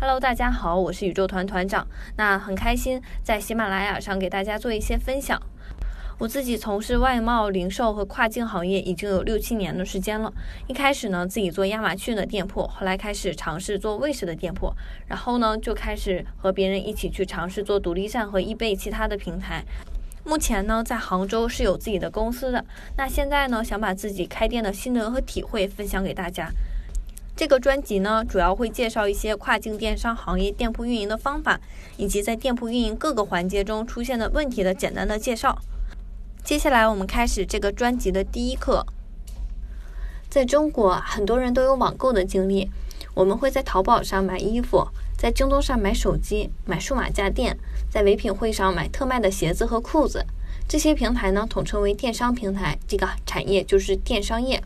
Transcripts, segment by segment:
Hello，大家好，我是宇宙团团长。那很开心在喜马拉雅上给大家做一些分享。我自己从事外贸、零售和跨境行业已经有六七年的时间了。一开始呢，自己做亚马逊的店铺，后来开始尝试做卫士的店铺，然后呢，就开始和别人一起去尝试做独立站和易贝其他的平台。目前呢，在杭州是有自己的公司的。那现在呢，想把自己开店的心得和体会分享给大家。这个专辑呢，主要会介绍一些跨境电商行业店铺运营的方法，以及在店铺运营各个环节中出现的问题的简单的介绍。接下来，我们开始这个专辑的第一课。在中国，很多人都有网购的经历，我们会在淘宝上买衣服，在京东上买手机、买数码家电，在唯品会上买特卖的鞋子和裤子。这些平台呢，统称为电商平台。这个产业就是电商业。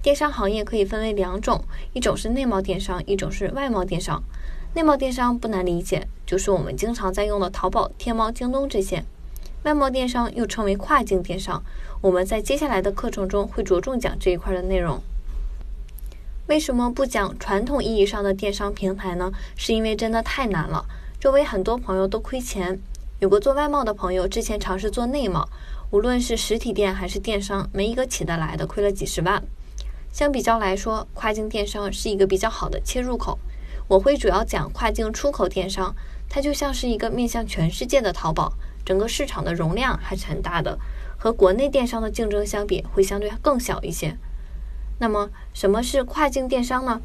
电商行业可以分为两种，一种是内贸电商，一种是外贸电商。内贸电商不难理解，就是我们经常在用的淘宝、天猫、京东这些。外贸电商又称为跨境电商，我们在接下来的课程中会着重讲这一块的内容。为什么不讲传统意义上的电商平台呢？是因为真的太难了，周围很多朋友都亏钱。有个做外贸的朋友之前尝试做内贸，无论是实体店还是电商，没一个起得来的，亏了几十万。相比较来说，跨境电商是一个比较好的切入口。我会主要讲跨境出口电商，它就像是一个面向全世界的淘宝，整个市场的容量还是很大的，和国内电商的竞争相比会相对更小一些。那么，什么是跨境电商呢？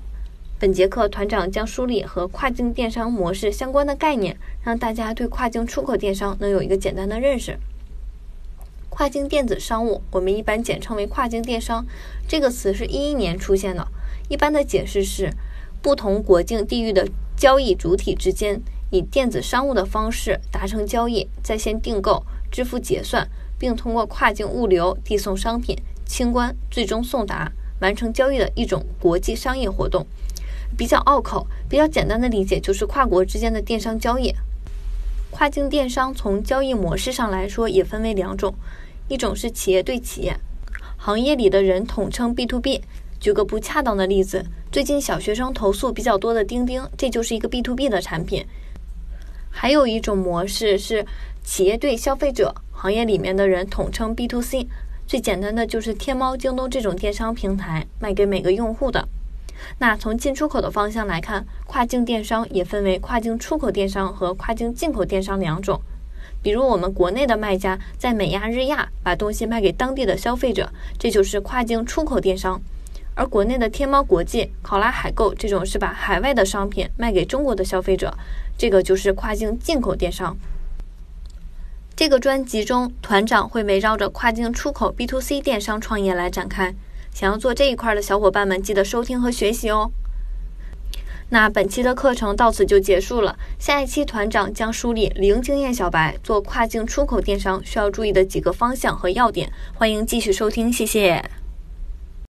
本节课团长将梳理和跨境电商模式相关的概念，让大家对跨境出口电商能有一个简单的认识。跨境电子商务，我们一般简称为跨境电商。这个词是一一年出现的。一般的解释是，不同国境地域的交易主体之间以电子商务的方式达成交易，在线订购、支付结算，并通过跨境物流递送商品、清关，最终送达，完成交易的一种国际商业活动。比较拗口、比较简单的理解就是跨国之间的电商交易。跨境电商从交易模式上来说，也分为两种。一种是企业对企业，行业里的人统称 B to B。举个不恰当的例子，最近小学生投诉比较多的钉钉，这就是一个 B to B 的产品。还有一种模式是企业对消费者，行业里面的人统称 B to C。最简单的就是天猫、京东这种电商平台卖给每个用户的。那从进出口的方向来看，跨境电商也分为跨境出口电商和跨境进口电商两种。比如我们国内的卖家在美亚、日亚把东西卖给当地的消费者，这就是跨境出口电商；而国内的天猫国际、考拉海购这种是把海外的商品卖给中国的消费者，这个就是跨境进口电商。这个专辑中，团长会围绕着跨境出口 B to C 电商创业来展开，想要做这一块的小伙伴们记得收听和学习哦。那本期的课程到此就结束了。下一期团长将梳理零经验小白做跨境出口电商需要注意的几个方向和要点，欢迎继续收听，谢谢。